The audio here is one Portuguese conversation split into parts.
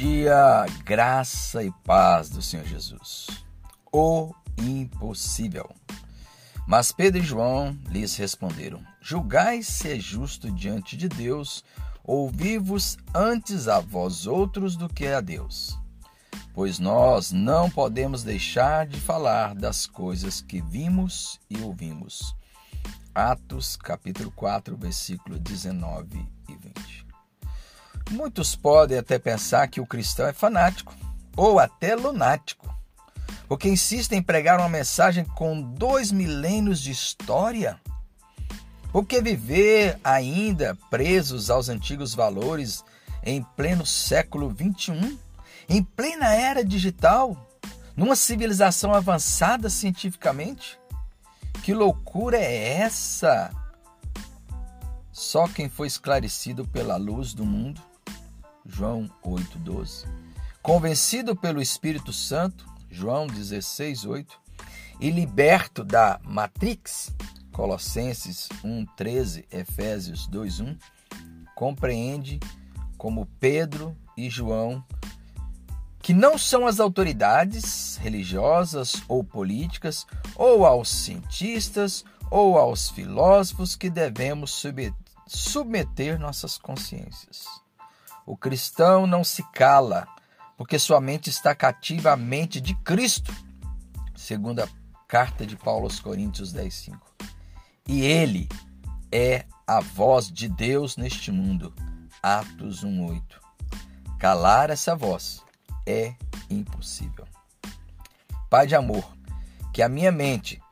dia, graça e paz do Senhor Jesus. O impossível. Mas Pedro e João lhes responderam: Julgai se é justo diante de Deus ouvir-vos antes a vós outros do que a Deus. Pois nós não podemos deixar de falar das coisas que vimos e ouvimos. Atos capítulo 4, versículo 19 e 20. Muitos podem até pensar que o cristão é fanático ou até lunático, porque insiste em pregar uma mensagem com dois milênios de história. Porque viver ainda presos aos antigos valores em pleno século XXI, em plena era digital, numa civilização avançada cientificamente? Que loucura é essa? Só quem foi esclarecido pela luz do mundo, João 8:12, convencido pelo Espírito Santo, João 16:8, e liberto da Matrix, Colossenses 1:13, Efésios 2:1, compreende como Pedro e João que não são as autoridades religiosas ou políticas, ou aos cientistas, ou aos filósofos que devemos submeter nossas consciências. O cristão não se cala, porque sua mente está cativa à mente de Cristo, segundo a carta de Paulo aos Coríntios 10:5. E ele é a voz de Deus neste mundo. Atos 1:8. Calar essa voz é impossível. Pai de amor, que a minha mente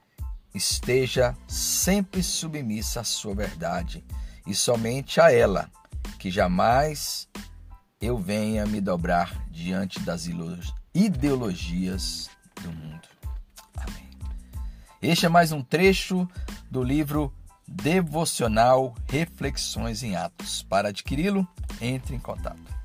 esteja sempre submissa à sua verdade e somente a ela, que jamais eu venha me dobrar diante das ideologias do mundo. Amém. Este é mais um trecho do livro Devocional Reflexões em Atos. Para adquiri-lo, entre em contato.